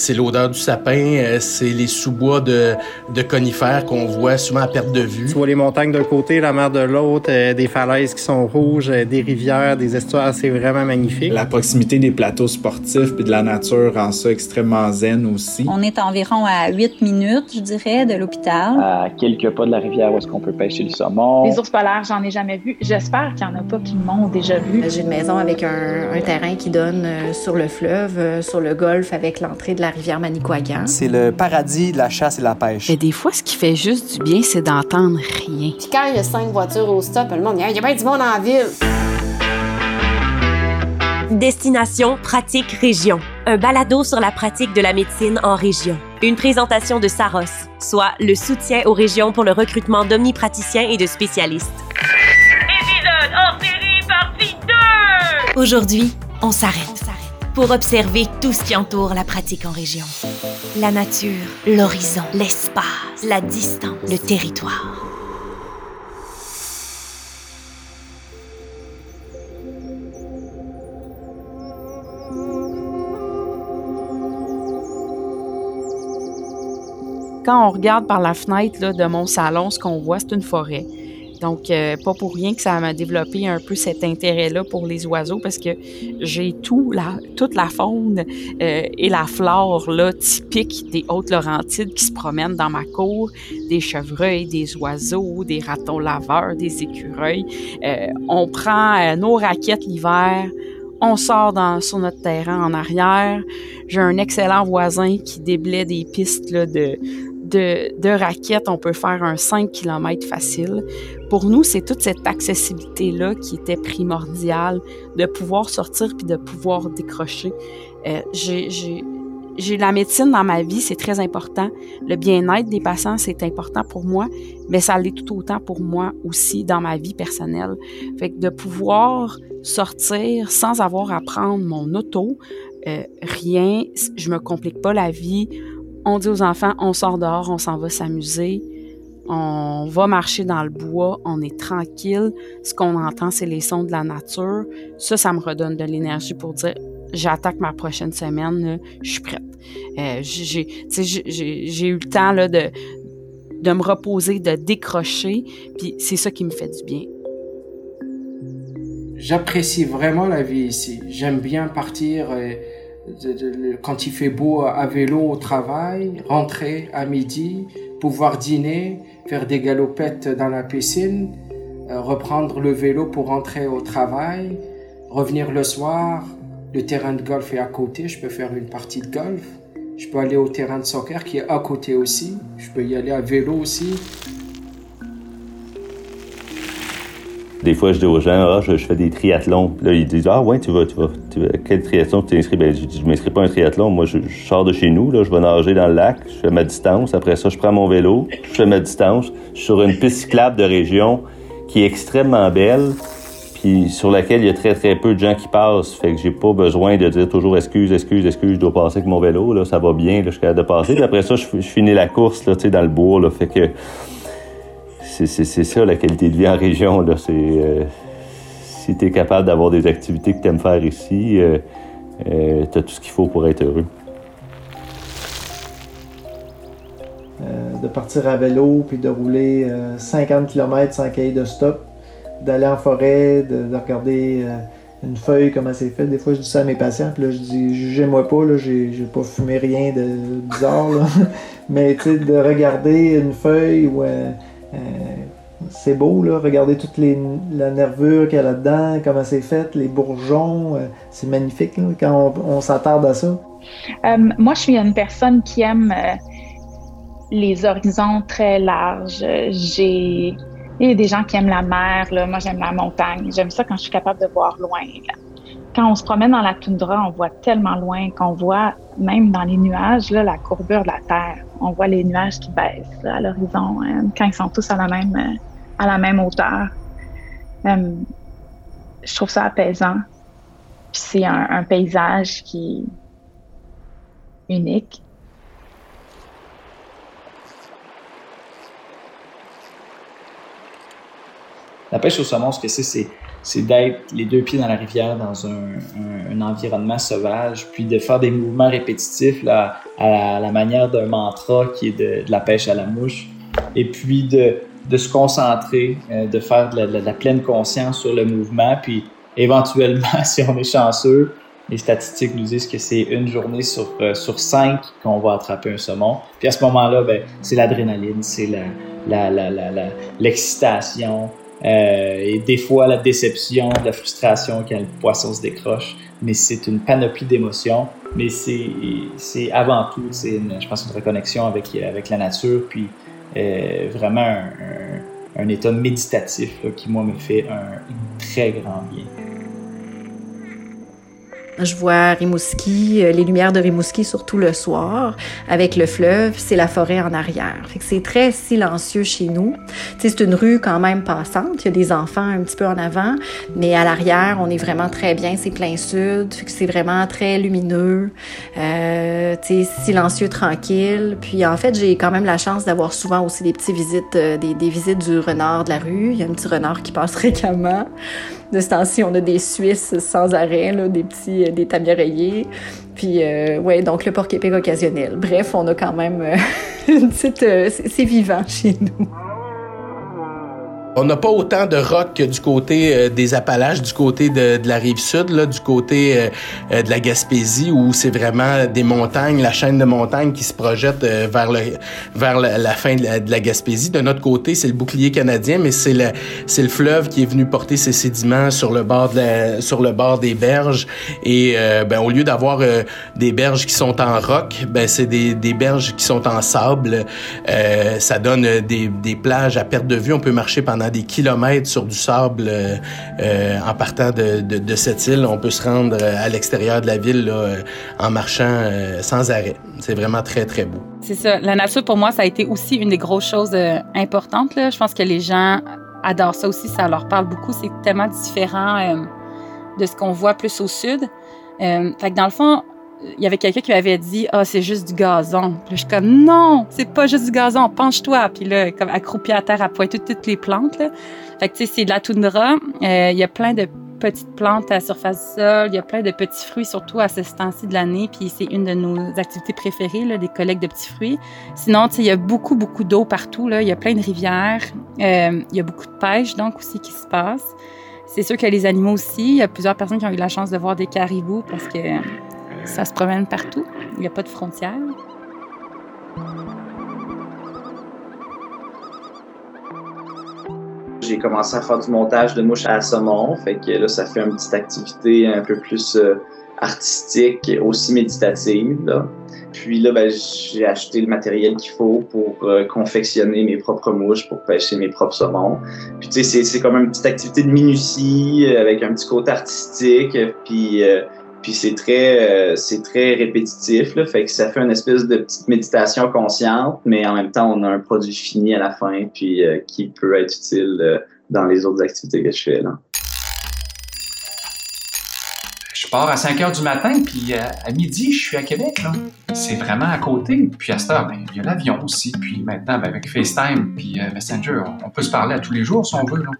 C'est l'odeur du sapin, euh, c'est les sous-bois de, de conifères qu'on voit souvent à perte de vue. Tu vois les montagnes d'un côté, la mer de l'autre, euh, des falaises qui sont rouges, euh, des rivières, des estuaires, c'est vraiment magnifique. La proximité des plateaux sportifs puis de la nature rend ça extrêmement zen aussi. On est environ à 8 minutes, je dirais, de l'hôpital. À quelques pas de la rivière où est-ce qu'on peut pêcher le saumon. Les ours polaires, j'en ai jamais vu. J'espère qu'il y en a pas qui m'ont déjà vu. J'ai une maison avec un, un terrain qui donne sur le fleuve, sur le golfe avec l'entrée de la rivière Manicouagan. C'est le paradis de la chasse et de la pêche. Mais des fois, ce qui fait juste du bien, c'est d'entendre rien. Puis quand il y a cinq voitures au stop, le monde dit il y a bien du monde en ville. Destination Pratique Région. Un balado sur la pratique de la médecine en région. Une présentation de Saros, soit le soutien aux régions pour le recrutement d'omnipraticiens et de spécialistes. Épisode hors série partie 2! Aujourd'hui, on s'arrête pour observer tout ce qui entoure la pratique en région. La nature, l'horizon, l'espace, la distance, le territoire. Quand on regarde par la fenêtre là, de mon salon, ce qu'on voit, c'est une forêt. Donc, euh, pas pour rien que ça m'a développé un peu cet intérêt-là pour les oiseaux parce que j'ai tout la, toute la faune euh, et la flore là, typique des Hautes-Laurentides qui se promènent dans ma cour. Des chevreuils, des oiseaux, des ratons laveurs, des écureuils. Euh, on prend nos raquettes l'hiver, on sort dans, sur notre terrain en arrière. J'ai un excellent voisin qui déblaie des pistes là, de, de, de, raquettes, on peut faire un 5 km facile. Pour nous, c'est toute cette accessibilité-là qui était primordiale, de pouvoir sortir puis de pouvoir décrocher. Euh, j'ai la médecine dans ma vie, c'est très important. Le bien-être des patients, c'est important pour moi, mais ça l'est tout autant pour moi aussi dans ma vie personnelle. Fait que de pouvoir sortir sans avoir à prendre mon auto, euh, rien, je me complique pas la vie on dit aux enfants, on sort dehors, on s'en va s'amuser, on va marcher dans le bois, on est tranquille. Ce qu'on entend, c'est les sons de la nature. Ça, ça me redonne de l'énergie pour dire, j'attaque ma prochaine semaine, je suis prête. Euh, j'ai eu le temps de, de me reposer, de décrocher, puis c'est ça qui me fait du bien. J'apprécie vraiment la vie ici. J'aime bien partir. Et quand il fait beau à vélo au travail, rentrer à midi, pouvoir dîner, faire des galopettes dans la piscine, euh, reprendre le vélo pour rentrer au travail, revenir le soir, le terrain de golf est à côté, je peux faire une partie de golf, je peux aller au terrain de soccer qui est à côté aussi, je peux y aller à vélo aussi. Des fois, je dis aux gens, ah, je, fais des triathlons. Là, ils disent, ah, ouais, tu vas, tu vas, tu vas quel triathlon tu t'inscris? Ben, je dis, je m'inscris pas à un triathlon. Moi, je, sors de chez nous, là, je vais nager dans le lac, je fais ma distance. Après ça, je prends mon vélo, je fais ma distance. Je suis sur une piste cyclable de région qui est extrêmement belle, puis sur laquelle il y a très, très peu de gens qui passent. Fait que j'ai pas besoin de dire toujours excuse, excuse, excuse, je dois passer avec mon vélo, là, ça va bien, là, je suis capable de passer. Puis après ça, je, finis la course, là, tu sais, dans le bourg, là. Fait que, c'est ça la qualité de vie en région. Là. Euh, si tu es capable d'avoir des activités que tu aimes faire ici, euh, euh, tu as tout ce qu'il faut pour être heureux. de partir à vélo, puis de rouler 50 km sans cahier de stop, d'aller en forêt, de, regarder une feuille, comment c'est fait. Des fois, je dis ça à mes patients, puis là, je dis, jugez-moi pas, là, j'ai, pas fumé rien de bizarre, mais tu sais, de regarder une feuille ou euh, c'est beau, là, regardez toute les, la nervure qu'il y a là-dedans, comment c'est fait, les bourgeons, euh, c'est magnifique quand on, s'attarde à ça. Euh, moi, je suis une personne qui aime les horizons très larges. Il y a des gens qui aiment la mer, là. moi j'aime la montagne. J'aime ça quand je suis capable de voir loin. Quand on se promène dans la toundra, on voit tellement loin qu'on voit même dans les nuages la courbure de la Terre on voit les nuages qui baissent à l'horizon hein, quand ils sont tous à la même, à la même hauteur. Euh, je trouve ça apaisant. Puis c'est un, paysage qui est unique. La pêche au saumon, ce que c'est, c'est c'est d'être les deux pieds dans la rivière dans un, un, environnement sauvage, puis de faire des mouvements répétitifs là, à, la, manière d'un mantra qui est de, de, la pêche à la mouche, et puis de, de se concentrer, euh, de faire de la, pleine conscience sur le mouvement, puis éventuellement, si on est chanceux, les statistiques nous disent que c'est une journée sur, euh, sur cinq qu'on va attraper un saumon. Puis à ce moment-là, ben, c'est l'adrénaline, c'est la, la, la, l'excitation, euh, et des fois la déception, la frustration quand le poisson se décroche. Mais c'est une panoplie d'émotions. Mais c'est, avant tout, c'est je pense, une reconnexion avec, avec la nature, puis euh, vraiment un, un, état méditatif qui, moi, me fait un très grand bien. Je vois Rimouski, euh, les lumières de Rimouski surtout le soir, avec le fleuve, c'est la forêt en arrière. c'est très silencieux chez nous. c'est une rue quand même passante, il y a des enfants un petit peu en avant, mais à l'arrière, on est vraiment très bien, c'est plein sud, c'est vraiment très lumineux, euh, silencieux, tranquille. Puis en fait, j'ai quand même la chance d'avoir souvent aussi des petites visites, euh, des, des visites du renard de la rue. Il y a un petit renard qui passe fréquemment. De ce temps-ci, on a des Suisses sans arrêt, là, des petits, euh, des tamis Puis, euh, ouais, donc le porc-épic occasionnel. Bref, on a quand même euh, une petite... c'est vivant chez nous. On n'a pas autant de rock que du côté euh, des Appalaches, du côté de, la rive sud, là, du côté euh, euh, de la Gaspésie, où c'est vraiment des montagnes, la chaîne de montagnes qui se projette vers le vers la, fin de la, Gaspésie. De notre côté, c'est le bouclier canadien, mais c'est le le fleuve qui est venu porter ses sédiments sur le bord de la, sur le bord des berges. Et ben au lieu d'avoir des berges qui sont en roc, ben c'est des, des berges qui sont en sable. ça donne des, des plages à perte de vue. On peut marcher pendant des kilomètres sur du sable euh, euh, en partant de, cette île. On peut se rendre euh, à l'extérieur de la ville en marchant sans arrêt. C'est vraiment très, très beau. C'est ça. La nature, pour moi, ça a été aussi une des grosses choses importantes. Je pense que les gens adorent ça aussi. Ça leur parle beaucoup. C'est tellement différent de ce qu'on voit plus au sud. fait que dans le fond, il y avait quelqu'un qui m'avait dit ah c'est juste du gazon. Puis je suis comme non, c'est pas juste du gazon, penche-toi. Puis là comme accroupi à terre à pointer toutes les plantes là. Fait que tu sais c'est de la toundra, euh, il y a plein de petites plantes à la surface du sol, il y a plein de petits fruits surtout à ce temps-ci de l'année, puis c'est une de nos activités préférées là, des collectes de petits fruits. Sinon il y a beaucoup beaucoup d'eau partout il y a plein de rivières, euh, il y a beaucoup de pêche donc aussi qui se passe. C'est sûr que les animaux aussi, il y a plusieurs personnes qui ont eu la chance de voir des caribous parce que ça se promène partout. Il n'y a pas de frontières. J'ai commencé à faire du montage de mouches à saumon. Fait que là, ça fait une petite activité un peu plus euh, artistique, aussi méditative. Puis là, ben, j'ai acheté le matériel qu'il faut pour euh, confectionner mes propres mouches, pour pêcher mes propres saumons. Puis tu sais, c'est comme une petite activité de minutie euh, avec un petit côté artistique. Puis puis c'est très, euh, c'est très répétitif, là, fait que ça fait une espèce de petite méditation consciente, mais en même temps, on a un produit fini à la fin, puis euh, qui peut être utile euh, dans les autres activités que je fais. Là. Je pars à 5 heures du matin, puis à midi, je suis à Québec. Là. C'est vraiment à côté. Puis à cette heure, ben, il y a l'avion aussi. Puis maintenant, ben, avec FaceTime, puis Messenger, on peut se parler à tous les jours si on veut. Là.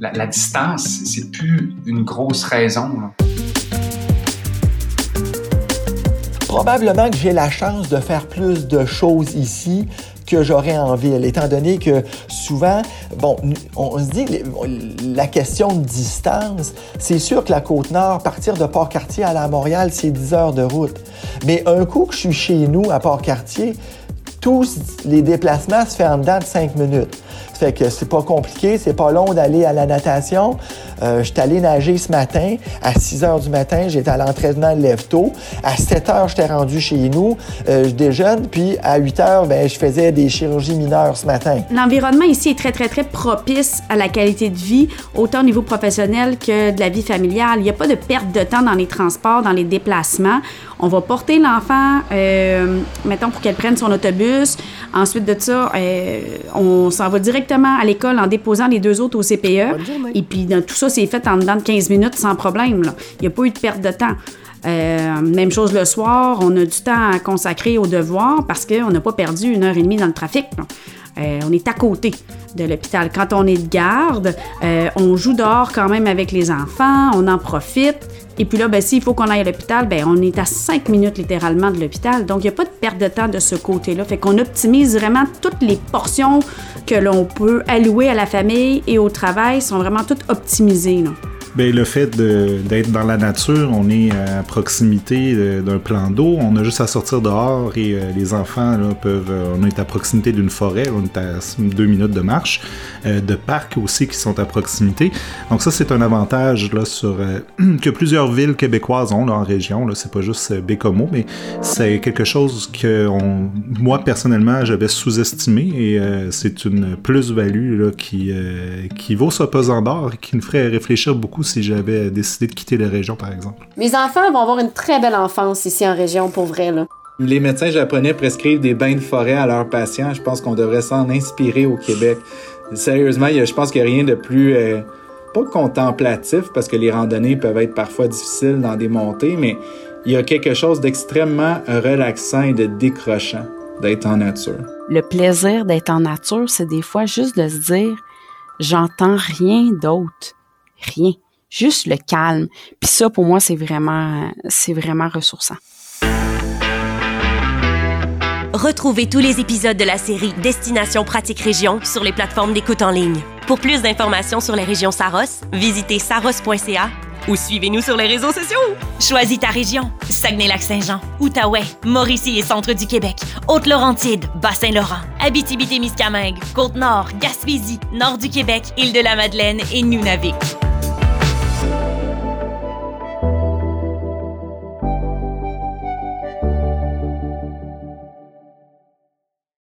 La, la distance, c'est plus une grosse raison. Là. Probablement que j'ai la chance de faire plus de choses ici que j'aurais en ville, étant donné que souvent, bon, on, se dit, la question de distance, c'est sûr que la Côte-Nord, partir de Port-Cartier à la Montréal, c'est 10 heures de route. Mais un coup que je suis chez nous à Port-Cartier, tous les déplacements se font en dedans de 5 minutes. Fait que c'est pas compliqué, c'est pas long d'aller à la natation. Euh, je suis allé nager ce matin. À 6 heures du matin, j'étais à l'entraînement de lève-tôt. À 7 heures, j'étais rendu chez nous. Euh, je déjeune. Puis à 8 heures, ben, je faisais des chirurgies mineures ce matin. L'environnement ici est très, très, très propice à la qualité de vie, autant au niveau professionnel que de la vie familiale. Il n'y a pas de perte de temps dans les transports, dans les déplacements. On va porter l'enfant, euh, mettons, pour qu'elle prenne son autobus. Ensuite de ça, on s'en va directement à l'école en déposant les deux autres au CPE. Et puis, tout ça, c'est fait en dedans de 15 minutes sans problème. Il n'y a pas eu de perte de temps. Euh, même chose le soir, on a du temps à consacrer aux devoirs parce qu'on n'a pas perdu une heure et demie dans le trafic. Euh, on est à côté de l'hôpital. Quand on est de garde, euh, on joue dehors quand même avec les enfants, on en profite. Et puis là, ben, s'il faut qu'on aille à l'hôpital, ben, on est à cinq minutes littéralement de l'hôpital. Donc, il n'y a pas de perte de temps de ce côté-là. Fait qu'on optimise vraiment toutes les portions que l'on peut allouer à la famille et au travail sont vraiment toutes optimisées. Bien, le fait d'être dans la nature, on est à proximité d'un plan d'eau, on a juste à sortir dehors et euh, les enfants peuvent. Euh, on est à proximité d'une forêt, on est à deux minutes de marche, euh, de parcs aussi qui sont à proximité. Donc ça, c'est un avantage là sur que plusieurs villes québécoises ont là, en région. C'est pas juste Bécomo, mais c'est quelque chose que moi personnellement j'avais sous-estimé et c'est une plus-value qui qui vaut sa pesant d'or et qui nous ferait réfléchir beaucoup si j'avais décidé de quitter la région, par exemple. Mes enfants vont avoir une très belle enfance ici en région, pour vrai. Là. Les médecins japonais prescrivent des bains de forêt à leurs patients. Je pense qu'on devrait s'en inspirer au Québec. Sérieusement, je pense qu'il n'y a rien de plus... Euh, pas contemplatif, parce que les randonnées peuvent être parfois difficiles dans des montées, mais il y a quelque chose d'extrêmement relaxant et de décrochant d'être en nature. Le plaisir d'être en nature, c'est des fois juste de se dire, j'entends rien d'autre. Rien juste le calme. Puis ça, pour moi, c'est vraiment, c'est vraiment ressourçant. Retrouvez tous les épisodes de la série Destination Pratique Région sur les plateformes d'écoute en ligne. Pour plus d'informations sur les régions Saros, visitez saros.ca ou suivez-nous sur les réseaux sociaux. Choisis ta région. Saguenay-Lac-Saint-Jean, Outaouais, Mauricie et Centre du Québec, Haute-Laurentide, Bas-Saint-Laurent, Abitibi-Témiscamingue, Côte-Nord, Gaspésie, Nord du Québec, Île-de-la-Madeleine et Nunavik.